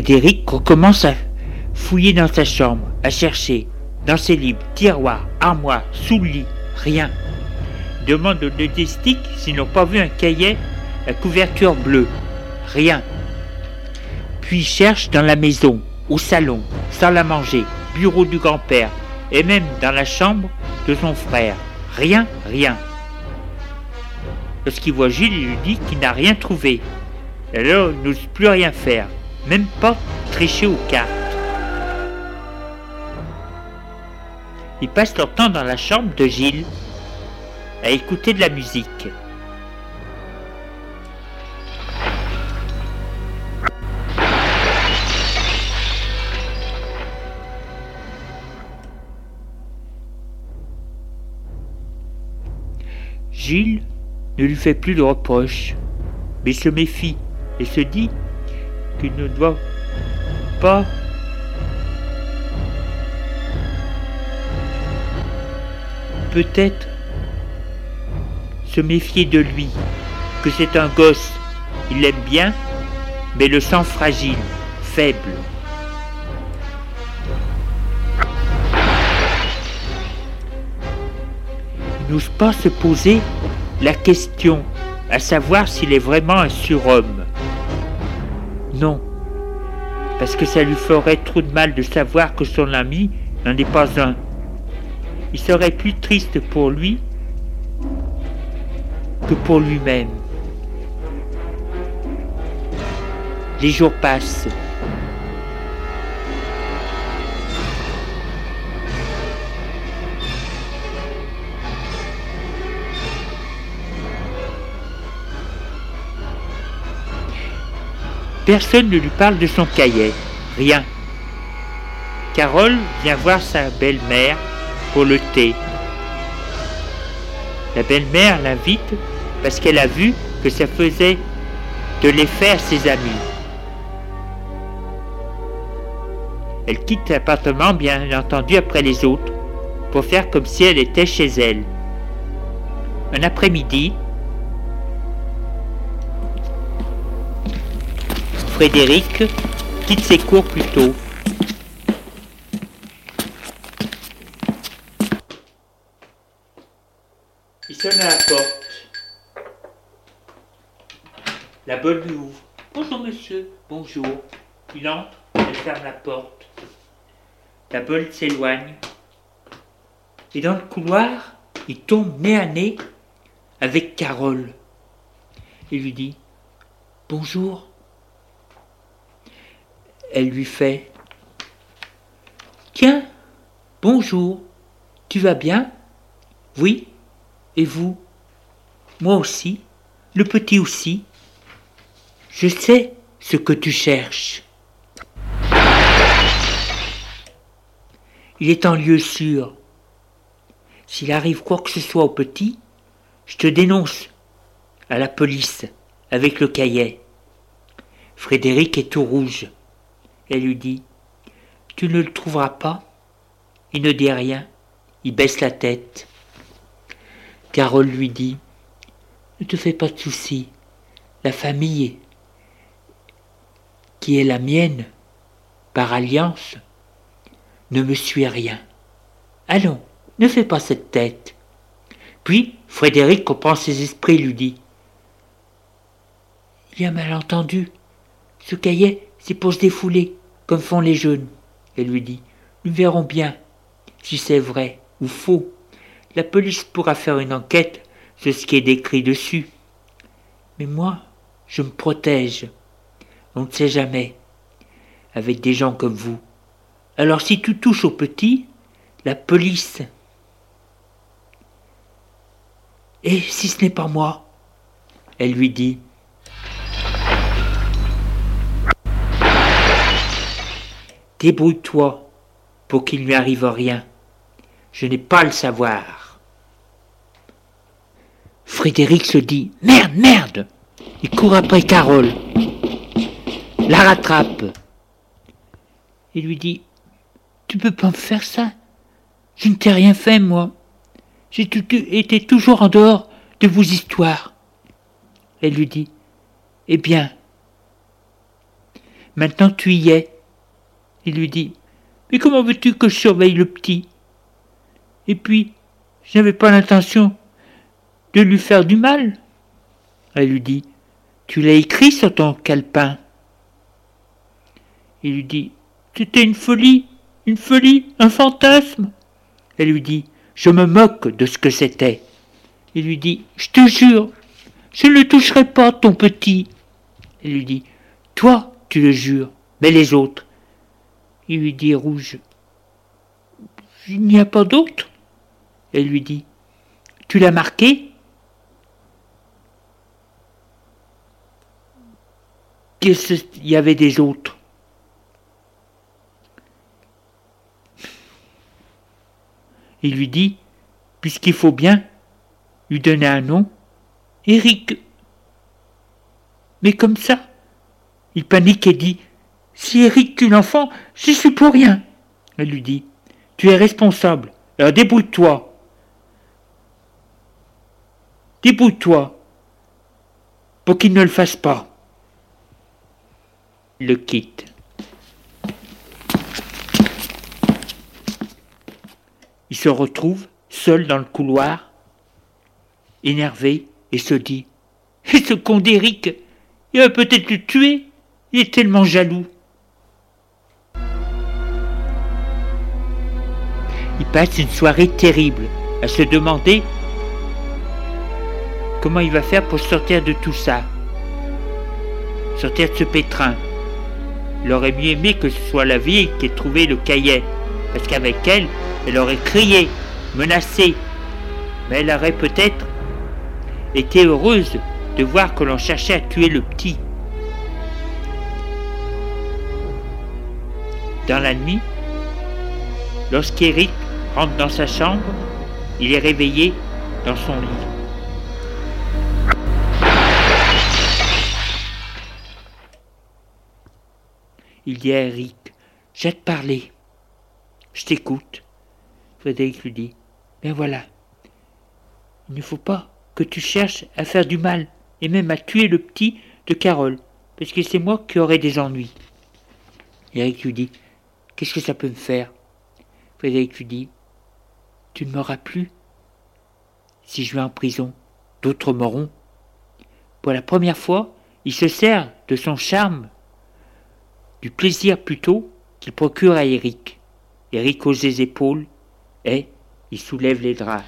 Frédéric recommence à fouiller dans sa chambre, à chercher, dans ses livres, tiroirs, armoires, sous le lit, rien. Demande aux domestiques s'ils n'ont pas vu un cahier à couverture bleue, rien. Puis cherche dans la maison, au salon, salle à manger, bureau du grand-père, et même dans la chambre de son frère. Rien, rien. Lorsqu'il voit Gilles, il lui dit qu'il n'a rien trouvé. Alors il n'ose plus rien faire même pas tricher aux cartes. Ils passent leur temps dans la chambre de Gilles à écouter de la musique. Gilles ne lui fait plus de reproches, mais se méfie et se dit qu'il ne doit pas peut-être se méfier de lui, que c'est un gosse, il l'aime bien, mais le sent fragile, faible. Il n'ose pas se poser la question, à savoir s'il est vraiment un surhomme. Non, parce que ça lui ferait trop de mal de savoir que son ami n'en est pas un. Il serait plus triste pour lui que pour lui-même. Les jours passent. Personne ne lui parle de son cahier, rien. Carole vient voir sa belle-mère pour le thé. La belle-mère l'invite parce qu'elle a vu que ça faisait de l'effet à ses amis. Elle quitte l'appartement bien entendu après les autres pour faire comme si elle était chez elle. Un après-midi, Frédéric quitte ses cours plus tôt. Il sonne à la porte. La bonne lui ouvre. Bonjour monsieur, bonjour. Il entre, elle ferme la porte. La bonne s'éloigne. Et dans le couloir, il tombe nez à nez avec Carole. Il lui dit Bonjour. Elle lui fait Tiens, bonjour, tu vas bien? Oui, et vous? Moi aussi, le petit aussi. Je sais ce que tu cherches. Il est en lieu sûr. S'il arrive quoi que ce soit au petit, je te dénonce à la police avec le cahier. Frédéric est tout rouge. Elle lui dit Tu ne le trouveras pas Il ne dit rien. Il baisse la tête. Carole lui dit Ne te fais pas de soucis. La famille, qui est la mienne, par alliance, ne me suit rien. Allons, ne fais pas cette tête. Puis Frédéric comprend ses esprits lui dit Il y a malentendu. Ce cahier, c'est pour se défouler, comme font les jeunes. Elle lui dit Nous verrons bien si c'est vrai ou faux. La police pourra faire une enquête sur ce qui est décrit dessus. Mais moi, je me protège. On ne sait jamais. Avec des gens comme vous. Alors si tu touches au petit, la police. Et si ce n'est pas moi Elle lui dit. Débrouille-toi pour qu'il ne lui arrive rien. Je n'ai pas le savoir. Frédéric se dit Merde, merde Il court après Carole, la rattrape et lui dit Tu peux pas me faire ça? Je ne t'ai rien fait, moi. J'ai été toujours en dehors de vos histoires. Elle lui dit Eh bien, maintenant tu y es. Il lui dit Mais comment veux-tu que je surveille le petit? Et puis, je n'avais pas l'intention de lui faire du mal. Elle lui dit Tu l'as écrit sur ton calepin. Il lui dit C'était une folie, une folie, un fantasme. Elle lui dit Je me moque de ce que c'était. Il lui dit Je te jure, je ne le toucherai pas, ton petit. Elle lui dit Toi, tu le jures, mais les autres. Il lui dit rouge Il n'y a pas d'autre. Elle lui dit Tu l'as marqué? Qu'est-ce qu'il y avait des autres. Il lui dit Puisqu'il faut bien lui donner un nom, Eric. Mais comme ça, il panique et dit Si Eric tue l'enfant, j'y suis pour rien. Elle lui dit Tu es responsable, alors débrouille-toi. Débrouille-toi pour qu'il ne le fasse pas. Il le quitte. Il se retrouve seul dans le couloir, énervé, et se dit Et ce con d'Éric, il va peut-être le tuer, il est tellement jaloux. Passe une soirée terrible à se demander comment il va faire pour sortir de tout ça, sortir de ce pétrin. Il aurait mieux aimé que ce soit la vie qui ait trouvé le cahier, parce qu'avec elle, elle aurait crié, menacé, mais elle aurait peut-être été heureuse de voir que l'on cherchait à tuer le petit. Dans la nuit, lorsqu'Éric rentre dans sa chambre, il est réveillé dans son lit. Il dit à Eric, j'ai te parler. Je t'écoute. Frédéric lui dit Ben voilà, il ne faut pas que tu cherches à faire du mal et même à tuer le petit de Carole, parce que c'est moi qui aurai des ennuis. Eric lui dit Qu'est-ce que ça peut me faire? Frédéric lui dit Tu ne m'auras plus si je vais en prison, d'autres mourront. Pour la première fois, il se sert de son charme, du plaisir plutôt qu'il procure à Eric. Eric hausse les épaules et il soulève les draps.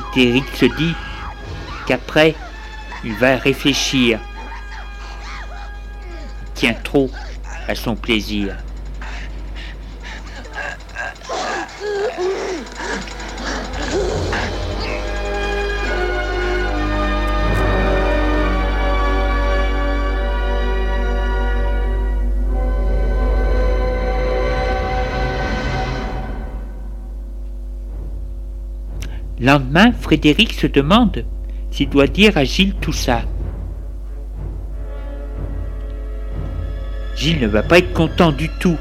Frédéric se dit qu'après, il va réfléchir. Il tient trop à son plaisir. Lendemain, Frédéric se demande s'il doit dire à Gilles tout ça. Gilles ne va pas être content du tout.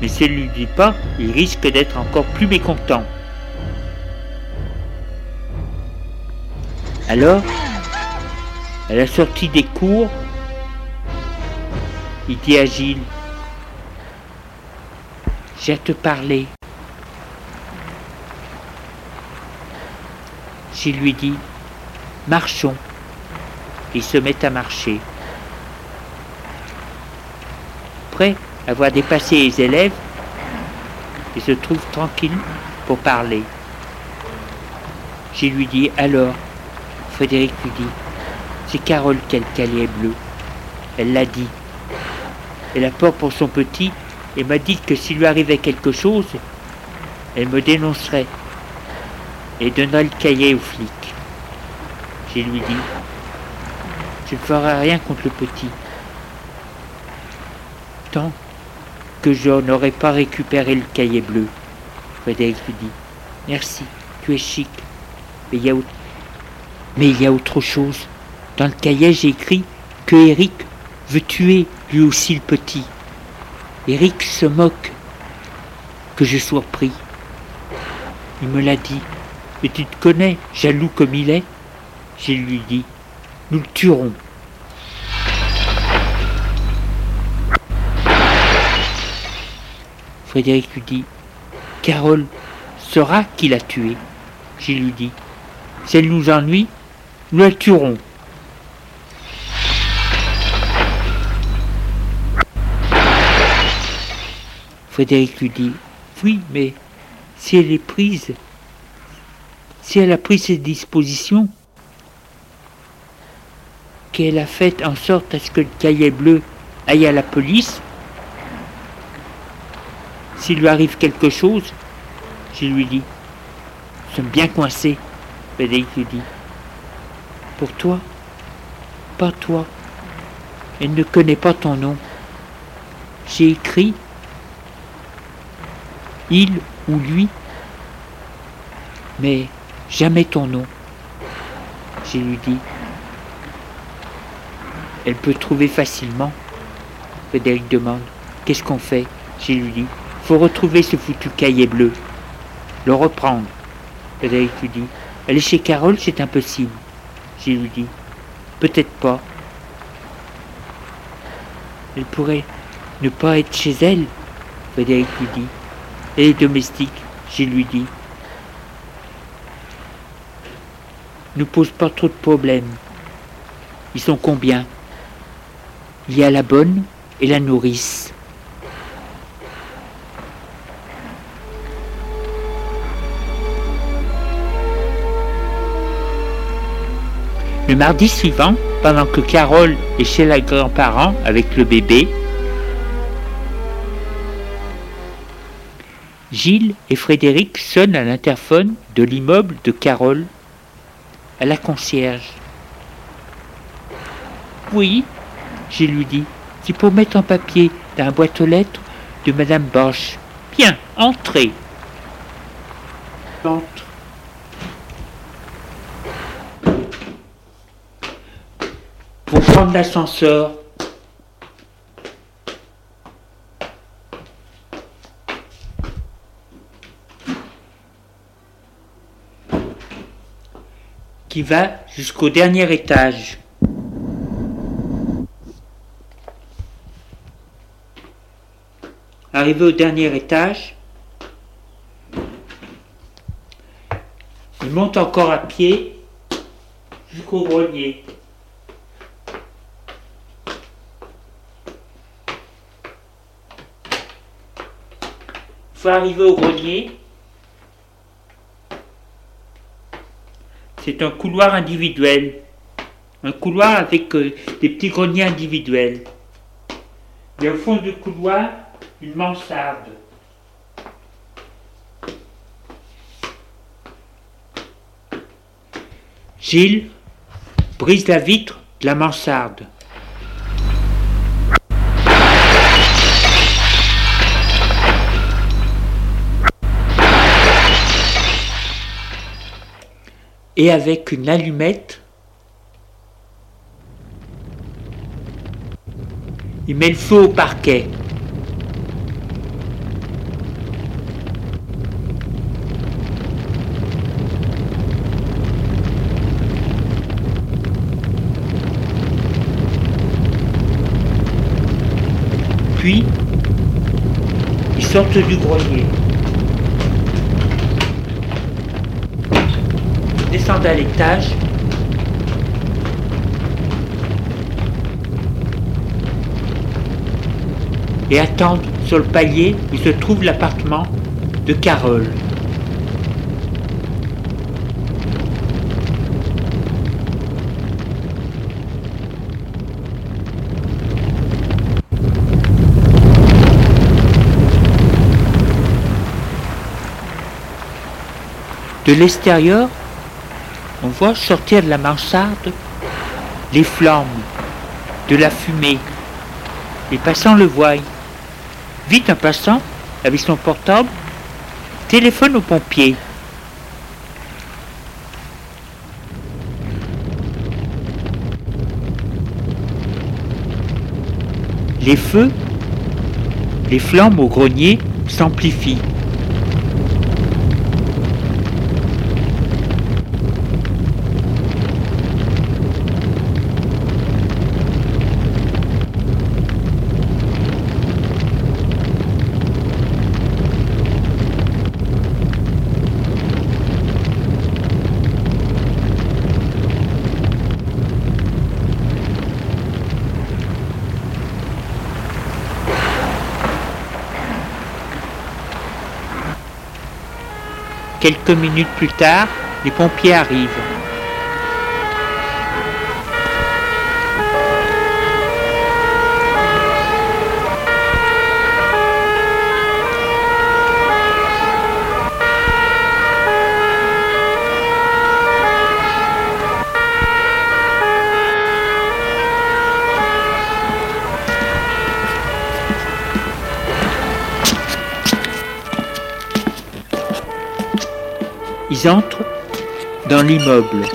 Mais s'il ne lui dit pas, il risque d'être encore plus mécontent. Alors, à la sortie des cours, il dit à Gilles, j'ai à te parler. Gilles lui dit Marchons. Il se met à marcher. Prêt à avoir dépassé les élèves, il se trouve tranquille pour parler. Gilles lui dit Alors, Frédéric lui dit C'est Carole qui a le bleu. Elle l'a dit. Elle a peur pour son petit et m'a dit que s'il lui arrivait quelque chose, elle me dénoncerait et donna le cahier au flic. Je lui dis, je ne ferai rien contre le petit. Tant que je n'aurai pas récupéré le cahier bleu. Frédéric lui dit, merci, tu es chic. Mais il y a, mais il y a autre chose. Dans le cahier, j'ai écrit que Eric veut tuer lui aussi le petit. Eric se moque que je sois pris. Il me l'a dit. Et tu te connais, jaloux comme il est Je lui dis, nous le tuerons. Frédéric lui dit, Carole saura qui l'a tué. Je lui dis, si elle nous ennuie, nous la tuerons. Frédéric lui dit, oui, mais si elle est prise, si elle a pris ses dispositions, qu'elle a fait en sorte à ce que le cahier bleu aille à la police, s'il lui arrive quelque chose, je lui dis, nous sommes bien coincés. Frédéric lui dit, pour toi, pas toi, elle ne connaît pas ton nom. J'ai écrit, il ou lui, mais Jamais ton nom. J'ai lui dit. Elle peut trouver facilement. Frédéric demande. Qu'est-ce qu'on fait? J'ai lui dit. Faut retrouver ce foutu cahier bleu. Le reprendre. Frédéric lui dit. Est chez Carole, c'est impossible. J'ai lui dit. Peut-être pas. Elle pourrait ne pas être chez elle. Frédéric lui dit. Elle est domestique. J'ai lui dit. Ne pose pas trop de problèmes. Ils sont combien? Il y a la bonne et la nourrice. Le mardi suivant, pendant que Carole est chez la grand-parent avec le bébé, Gilles et Frédéric sonnent à l'interphone de l'immeuble de Carole à la concierge. Oui, j'ai lui dit, c'est pour mettre en papier dans la boîte aux lettres de Madame Bosch. Bien, entrez. Entre. Pour prendre l'ascenseur, qui va jusqu'au dernier étage. Arrivé au dernier étage, il monte encore à pied jusqu'au grenier. Il faut arriver au grenier. C'est un couloir individuel. Un couloir avec euh, des petits greniers individuels. Et au fond du couloir, une mansarde. Gilles brise la vitre de la mansarde. Et avec une allumette, il met le feu au parquet. Puis, ils sortent du grenier. Descendent à l'étage. Et attendent sur le palier où se trouve l'appartement de Carole. De l'extérieur, on voit sortir de la mansarde les flammes, de la fumée. Les passants le voient. Vite un passant, avec son portable, téléphone aux pompiers. Les feux, les flammes au grenier s'amplifient. Quelques minutes plus tard, les pompiers arrivent. Ils entrent dans l'immeuble.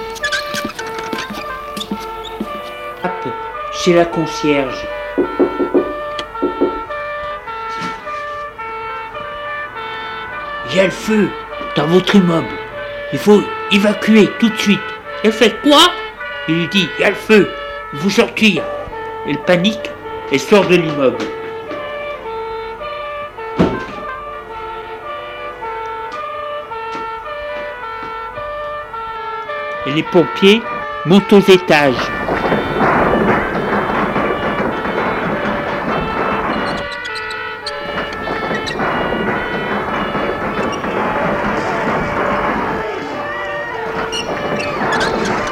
Chez la concierge. Il y a le feu dans votre immeuble. Il faut évacuer tout de suite. Elle fait quoi? Il lui dit, il y a le feu. Faut sortir. Elle panique et sort de l'immeuble. Les pompiers montent aux étages.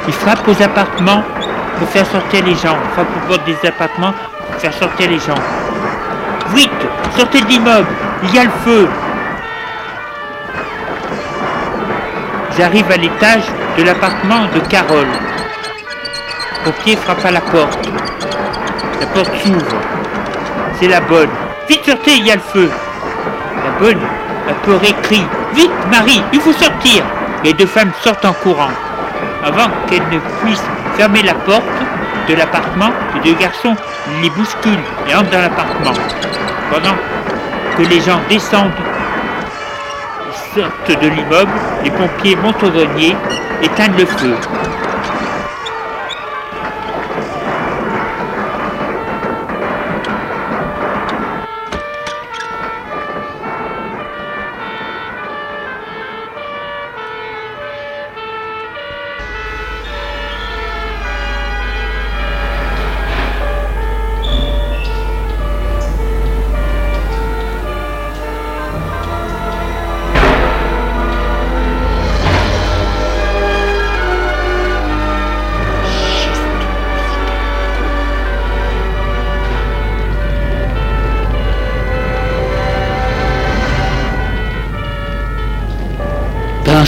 Ils frappent aux appartements pour faire sortir les gens. Ils frappent aux portes des appartements pour faire sortir les gens. Vite, sortez de l'immeuble, il y a le feu. Ils arrivent à l'étage de l'appartement de Carole. Le pompier frappe à la porte. La porte s'ouvre. C'est la bonne. Vite sortez, il y a le feu. La bonne, apeurée, crie Vite, Marie, il faut sortir Les deux femmes sortent en courant. Avant qu'elles ne puissent fermer la porte de l'appartement, les deux garçons les bousculent et entrent dans l'appartement. Pendant que les gens descendent de l'immeuble, les pompiers montent au grenier, éteignent le feu.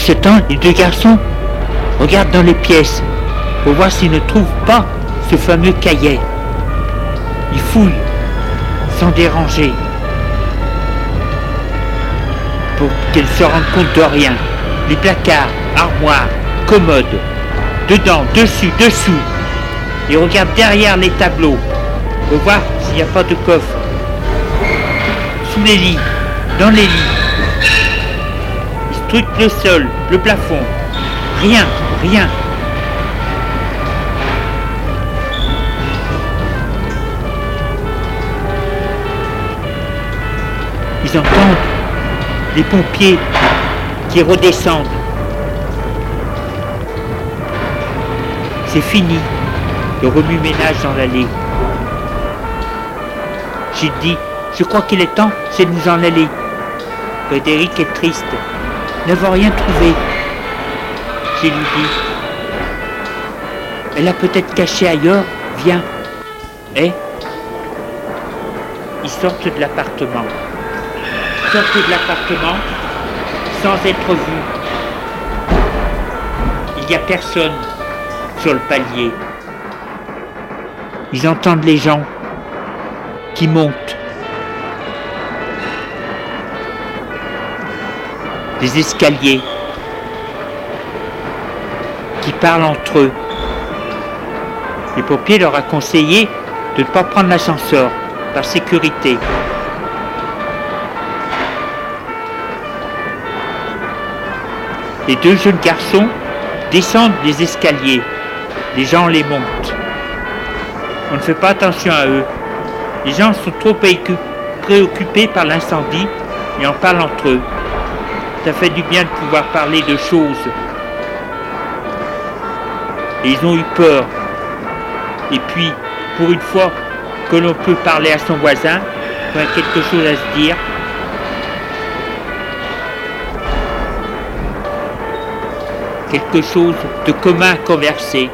Ce temps, les deux garçons regardent dans les pièces pour voir s'ils ne trouvent pas ce fameux cahier. Ils fouillent sans déranger pour qu'ils se rendent compte de rien. Les placards, armoires, commodes, dedans, dessus, dessous. Ils regardent derrière les tableaux pour voir s'il n'y a pas de coffre. Sous les lits, dans les lits. Scrutent le sol, le plafond. Rien, rien. Ils entendent les pompiers qui redescendent. C'est fini, le remue-ménage dans l'allée. J'ai dit, je crois qu'il est temps, c'est de nous en aller. Frédéric est triste, n'avons rien trouvé. J'ai lui dit, elle a peut-être caché ailleurs, viens. Et ils sortent de l'appartement sortent de l'appartement sans être vus. Il n'y a personne sur le palier. Ils entendent les gens qui montent. Les escaliers qui parlent entre eux. Les pompiers leur a conseillé de ne pas prendre l'ascenseur par sécurité. Les deux jeunes garçons descendent les escaliers. Les gens les montent. On ne fait pas attention à eux. Les gens sont trop préoccupés par l'incendie et en parlent entre eux. Ça fait du bien de pouvoir parler de choses. Ils ont eu peur. Et puis, pour une fois que l'on peut parler à son voisin, quand il y a quelque chose à se dire, quelque chose de commun à converser.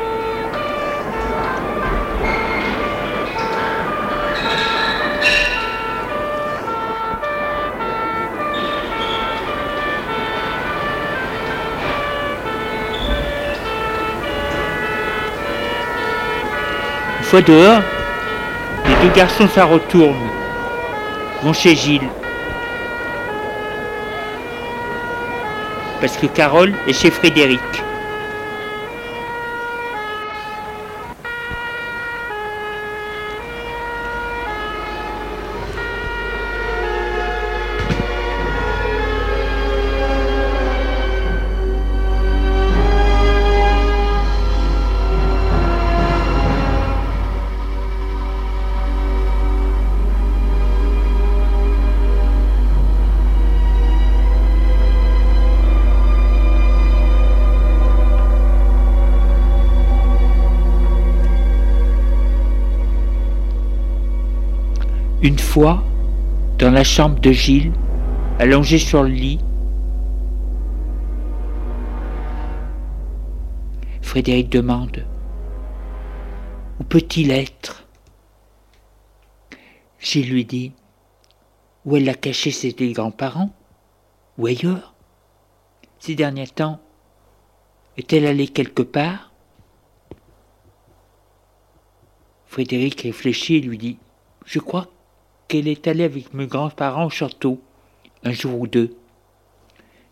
Dehors, les deux garçons s'en retournent, vont chez Gilles. parce que Carole est chez Frédéric. Dans la chambre de Gilles, allongé sur le lit, Frédéric demande Où peut-il être? Gilles lui dit Où elle a caché ses grands-parents. Ou ailleurs. Ces derniers temps, est-elle allée quelque part? Frédéric réfléchit et lui dit Je crois qu'elle est allée avec mes grands-parents au château, un jour ou deux.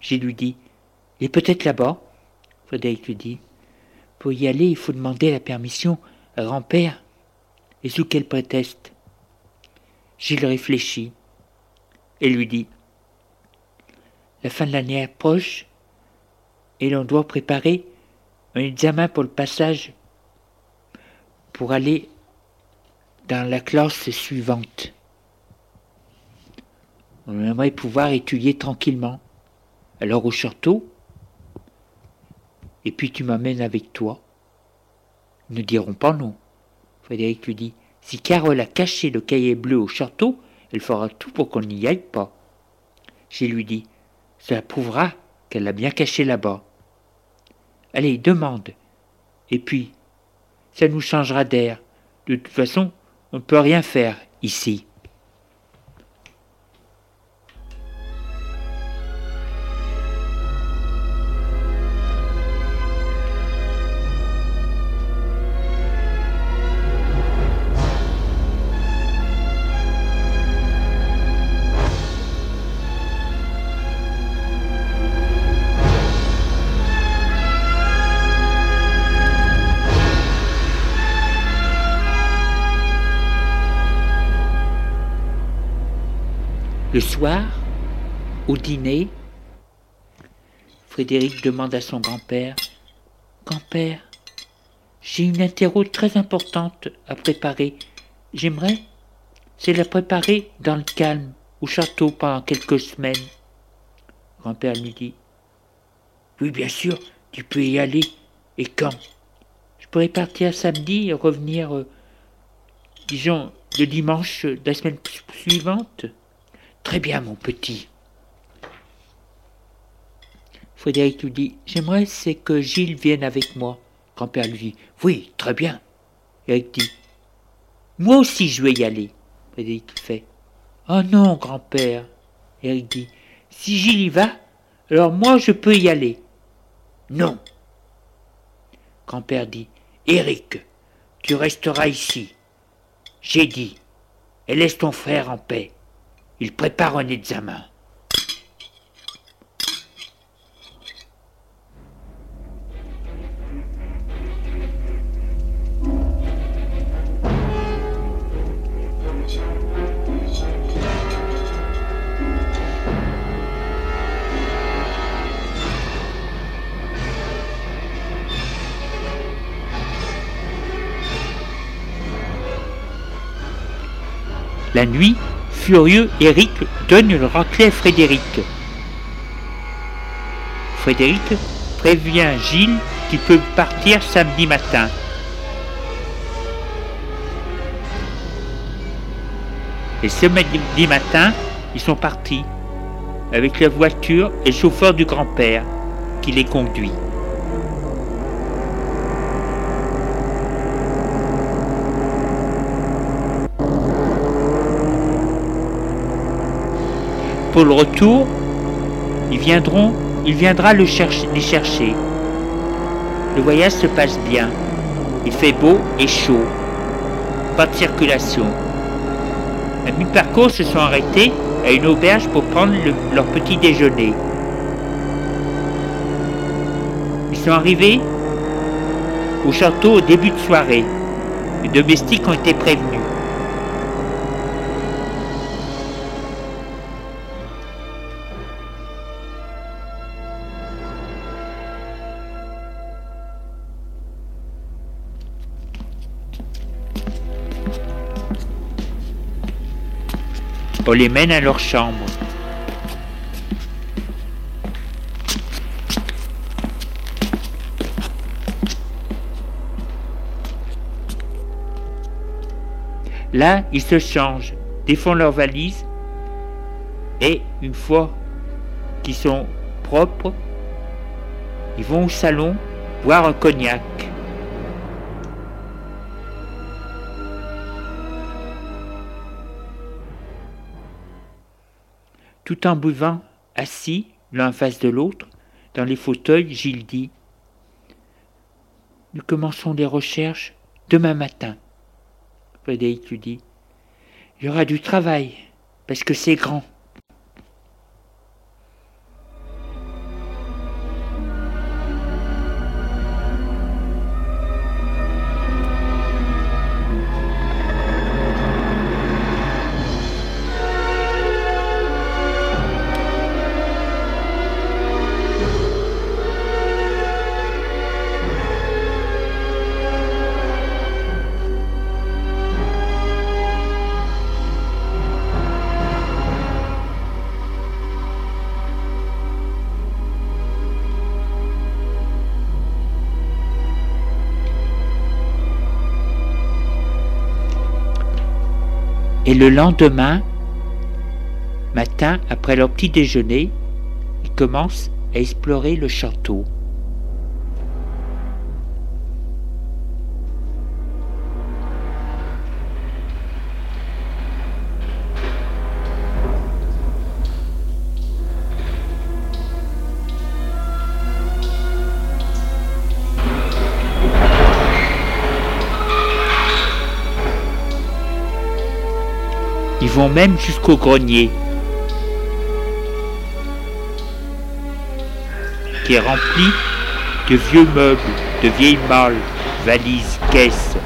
J'ai lui dit, et peut-être là-bas? Frédéric lui dit, pour y aller, il faut demander la permission à grand-père. Et sous quel prétexte? Gilles réfléchit et lui dit, la fin de l'année approche et l'on doit préparer un examen pour le passage pour aller dans la classe suivante. On aimerait pouvoir étudier tranquillement. Alors au château, et puis tu m'amènes avec toi. Ils ne diront pas non. Frédéric lui dit Si Carole a caché le cahier bleu au château, elle fera tout pour qu'on n'y aille pas. J'ai lui dit Cela prouvera qu'elle l'a bien caché là-bas. Allez, demande. Et puis, ça nous changera d'air. De toute façon, on ne peut rien faire ici. Le soir, au dîner, Frédéric demande à son grand-père Grand-père, j'ai une interro très importante à préparer. J'aimerais, c'est la préparer dans le calme, au château pendant quelques semaines. Grand-père lui dit Oui, bien sûr, tu peux y aller. Et quand? Je pourrais partir samedi et revenir, euh, disons, le dimanche de la semaine suivante. Très bien, mon petit. Frédéric lui dit J'aimerais que Gilles vienne avec moi. Grand-père lui dit Oui, très bien. Eric dit Moi aussi je vais y aller. Frédéric fait Oh non, grand-père. Eric dit Si Gilles y va, alors moi je peux y aller. Non. Grand-père dit Eric, tu resteras ici. J'ai dit Et laisse ton frère en paix. Il prépare un examen. La nuit, furieux, Eric donne le raclée à Frédéric. Frédéric prévient Gilles qu'il peut partir samedi matin. Et samedi matin, ils sont partis avec la voiture et le chauffeur du grand-père qui les conduit. Pour le retour, ils viendront, il viendra le chercher, les chercher. Le voyage se passe bien. Il fait beau et chaud. Pas de circulation. À mi-parcours se sont arrêtés à une auberge pour prendre leur petit déjeuner. Ils sont arrivés au château au début de soirée. Les domestiques ont été prévenus. On les mène à leur chambre. Là, ils se changent, défont leurs valises et une fois qu'ils sont propres, ils vont au salon boire un cognac. Tout en buvant, assis, l'un face de l'autre, dans les fauteuils, Gilles dit Nous commençons les recherches demain matin. Frédéric lui dit Il y aura du travail, parce que c'est grand. Et le lendemain, matin, après leur petit déjeuner, ils commencent à explorer le château. Vont même jusqu'au grenier, qui est rempli de vieux meubles, de vieilles malles, valises, caisses,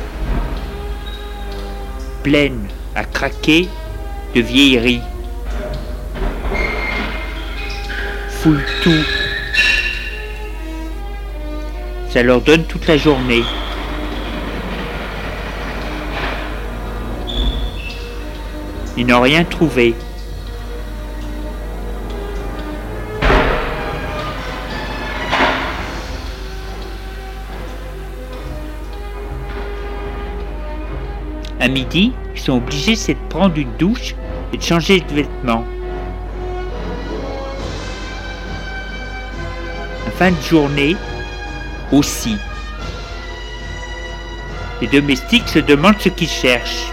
pleines à craquer de vieilleries. fouillent tout. Ça leur donne toute la journée. Ils n'ont rien trouvé. À midi, ils sont obligés de prendre une douche et de changer de vêtements. En fin de journée, aussi. Les domestiques se demandent ce qu'ils cherchent.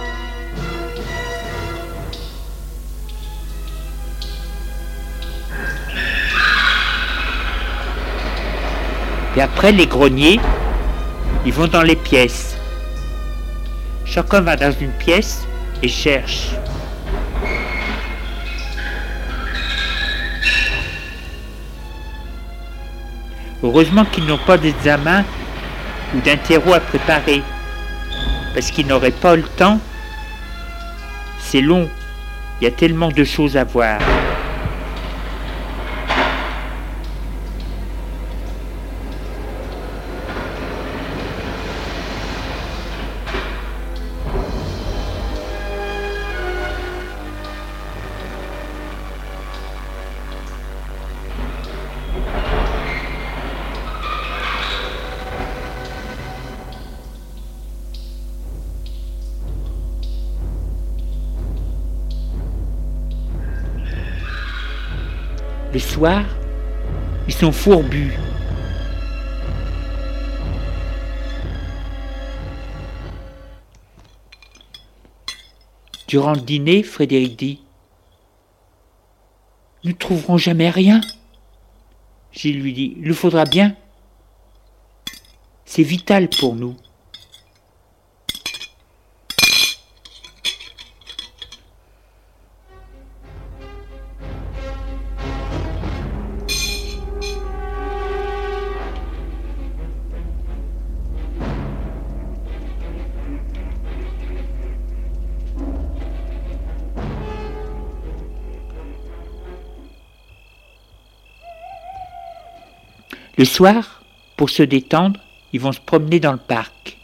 Et après, les greniers, ils vont dans les pièces. Chacun va dans une pièce et cherche. Heureusement qu'ils n'ont pas d'examen ou d'un terreau à préparer, parce qu'ils n'auraient pas le temps. C'est long, il y a tellement de choses à voir. Ils sont fourbus. Durant le dîner, Frédéric dit Nous ne trouverons jamais rien. Gilles lui dit Il nous faudra bien. C'est vital pour nous. Le soir, pour se détendre, ils vont se promener dans le parc.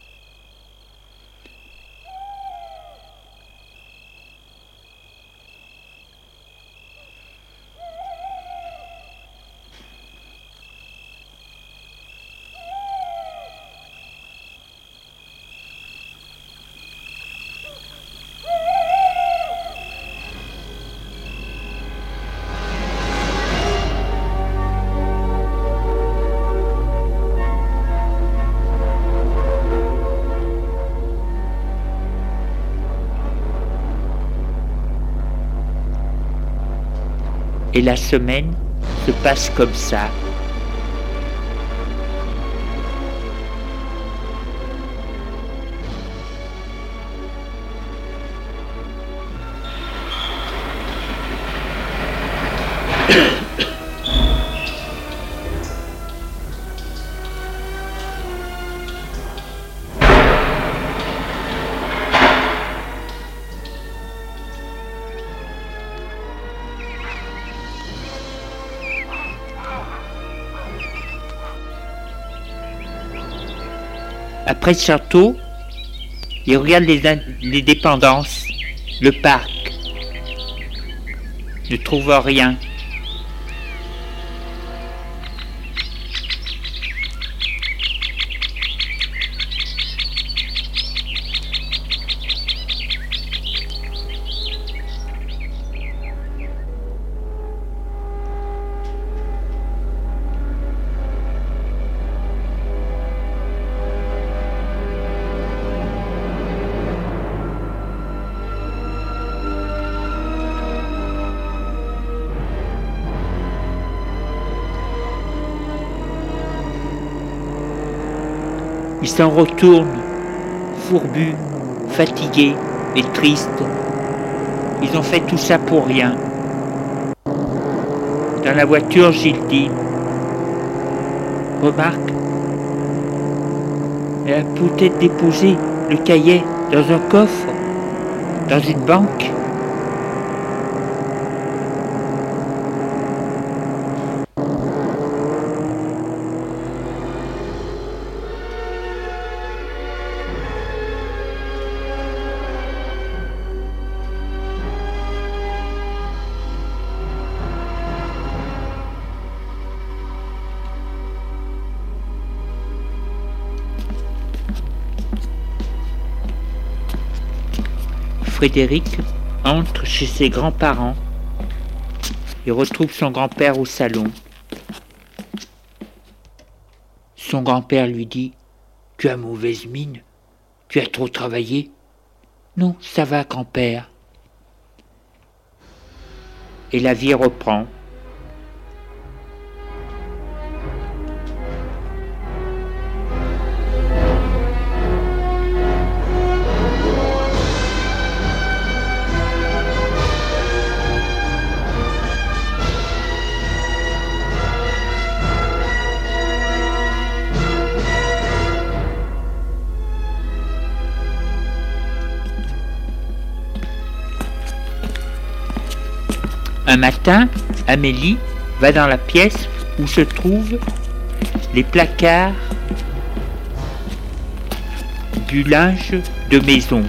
Et la semaine se passe comme ça. Après le château, il regarde les, les dépendances, le parc. Ne trouve rien. Ils s'en retournent, fourbus, fatigués et tristes. Ils ont fait tout ça pour rien. Dans la voiture, Gilles dit Remarque, elle a peut-être déposé le cahier dans un coffre, dans une banque. Frédéric entre chez ses grands-parents et retrouve son grand-père au salon. Son grand-père lui dit Tu as mauvaise mine Tu as trop travaillé Non, ça va, grand-père. Et la vie reprend. Matin, Amélie va dans la pièce où se trouvent les placards du linge de maison.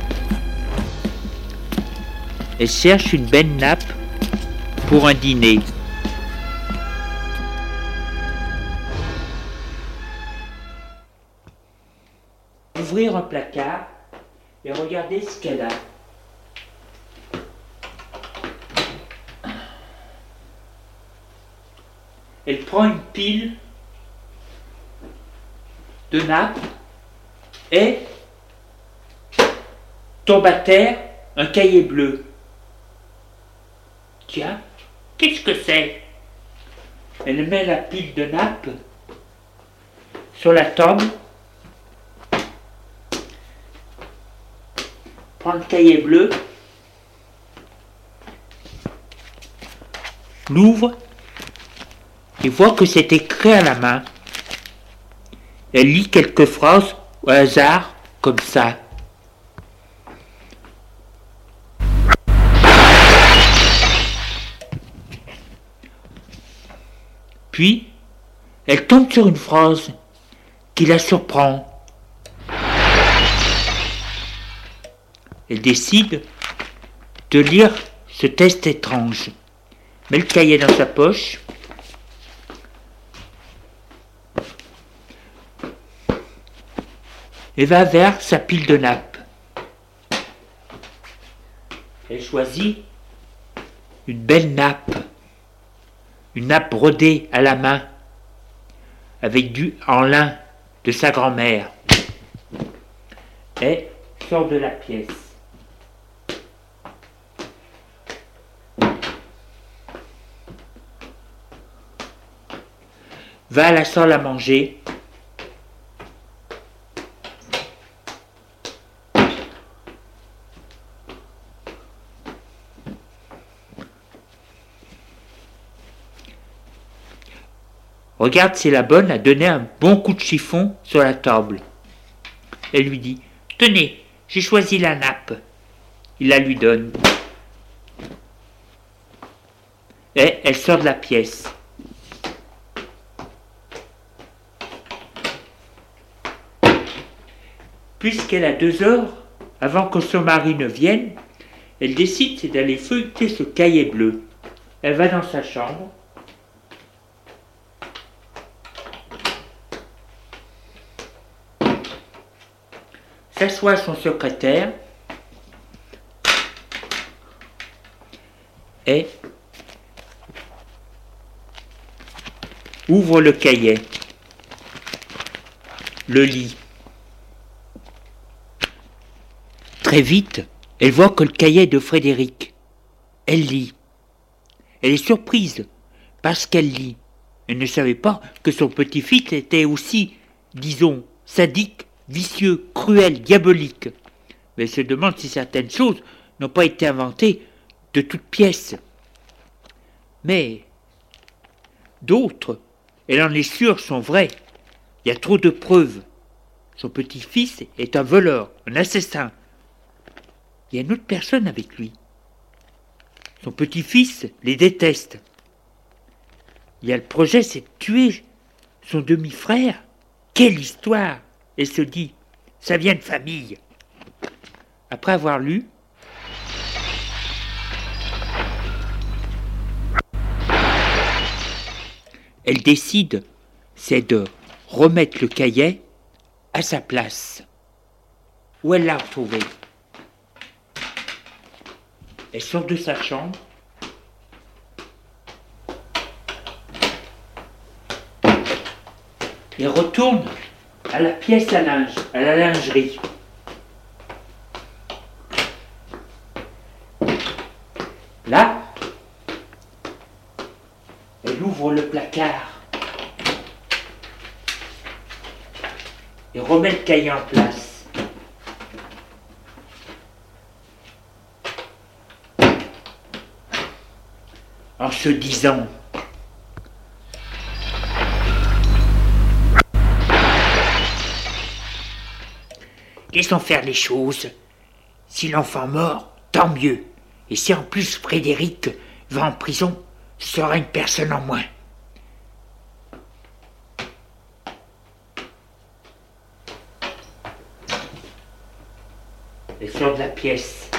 Elle cherche une belle nappe pour un dîner. De nappes et tombe à terre un cahier bleu. Tiens, qu'est-ce que c'est? Elle met la pile de nappes sur la table, prend le cahier bleu, l'ouvre et voit que c'est écrit à la main. Elle lit quelques phrases au hasard, comme ça. Puis, elle tombe sur une phrase qui la surprend. Elle décide de lire ce test étrange, met le cahier dans sa poche et va vers sa pile de nappes. Elle choisit une belle nappe, une nappe brodée à la main, avec du en lin de sa grand-mère, et sort de la pièce. Va à la salle à manger Regarde si la bonne a donné un bon coup de chiffon sur la table. Elle lui dit Tenez, j'ai choisi la nappe. Il la lui donne. Et elle sort de la pièce. Puisqu'elle a deux heures avant que son mari ne vienne, elle décide d'aller feuilleter ce cahier bleu. Elle va dans sa chambre, s'assoit son secrétaire et ouvre le cahier, le lit. Très vite, elle voit que le cahier de Frédéric. Elle lit. Elle est surprise parce qu'elle lit. Elle ne savait pas que son petit-fils était aussi, disons, sadique vicieux, cruel, diabolique. Mais elle se demande si certaines choses n'ont pas été inventées de toutes pièces. Mais d'autres, elle en est sûre, sont vraies. Il y a trop de preuves. Son petit-fils est un voleur, un assassin. Il y a une autre personne avec lui. Son petit-fils les déteste. Il y a le projet, c'est de tuer son demi-frère. Quelle histoire et se dit Ça vient de famille. Après avoir lu, elle décide, c'est de remettre le cahier à sa place. Où elle l'a retrouvé? Elle sort de sa chambre. Et retourne à la pièce à linge, à la lingerie. Là, elle ouvre le placard et remet le cahier en place. En se disant, laissons faire les choses. Si l'enfant mort, tant mieux. Et si en plus Frédéric va en prison, ce sera une personne en moins. Elle sort de la pièce.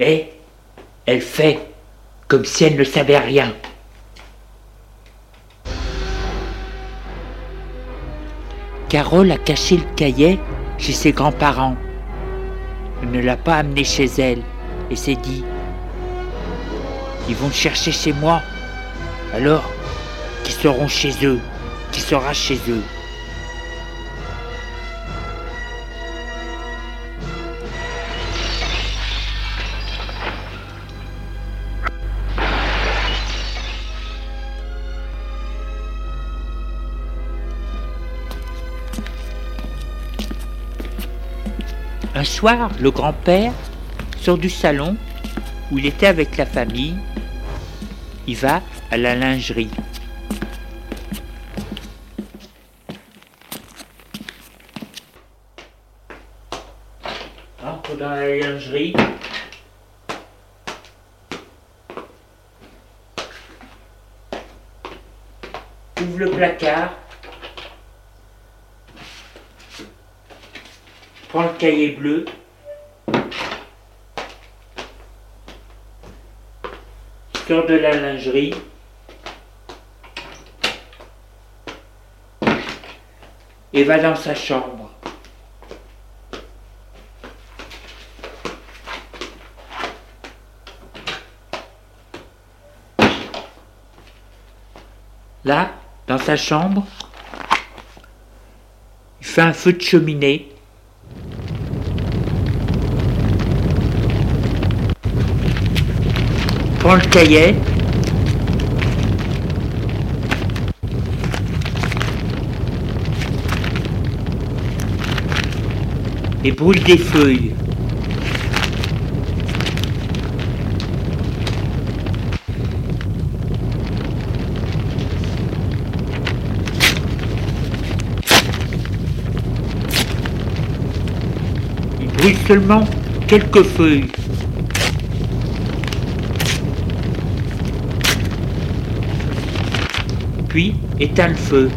Et elle fait comme si elle ne savait rien. Carole a caché le cahier chez ses grands-parents. Elle ne l'a pas amené chez elle et s'est dit Ils vont le chercher chez moi. Alors, qui seront chez eux Qui sera chez eux soir, le grand-père sort du salon où il était avec la famille. Il va à la lingerie. La lingerie. Ouvre le placard. Prends le cahier bleu. Sort de la lingerie. Et va dans sa chambre. Là, dans sa chambre, il fait un feu de cheminée. Prends le cahier. Et brûle des feuilles. Il brûle seulement quelques feuilles. Puis éteint le feu.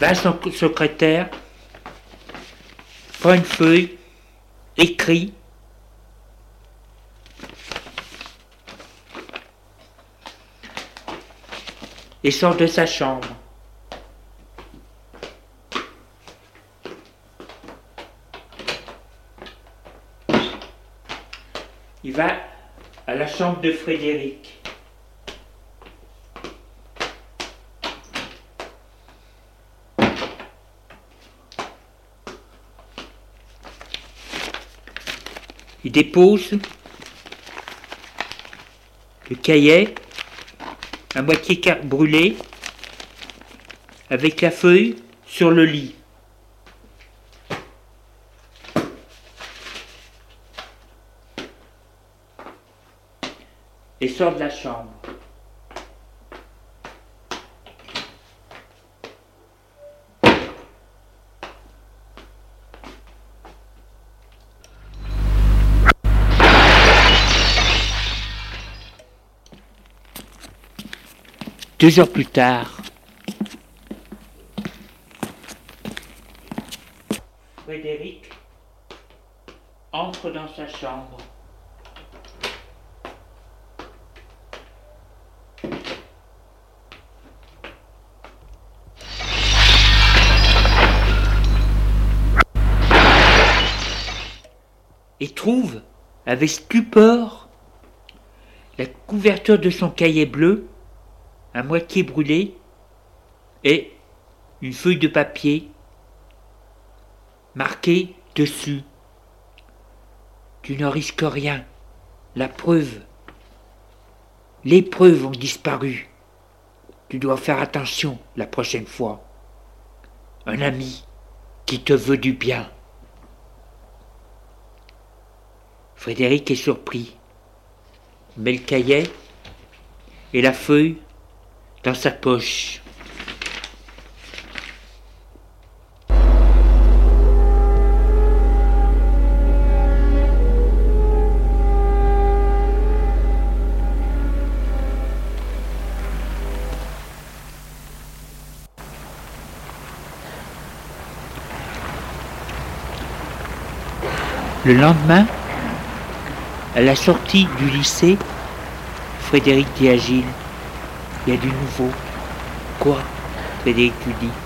Va son secrétaire, prend une feuille, écrit. Et sort de sa chambre. Il va la chambre de Frédéric. Il dépose le cahier à moitié brûlé avec la feuille sur le lit. Et sort de la chambre. Deux heures plus tard, Frédéric entre dans sa chambre. Avec stupeur, la couverture de son cahier bleu, à moitié brûlée, et une feuille de papier marquée dessus. Tu ne risques rien. La preuve. Les preuves ont disparu. Tu dois faire attention la prochaine fois. Un ami qui te veut du bien. Frédéric est surpris, met le cahier et la feuille dans sa poche. Le lendemain, à la sortie du lycée, Frédéric dit à Gilles, il y a du nouveau. Quoi Frédéric lui dit.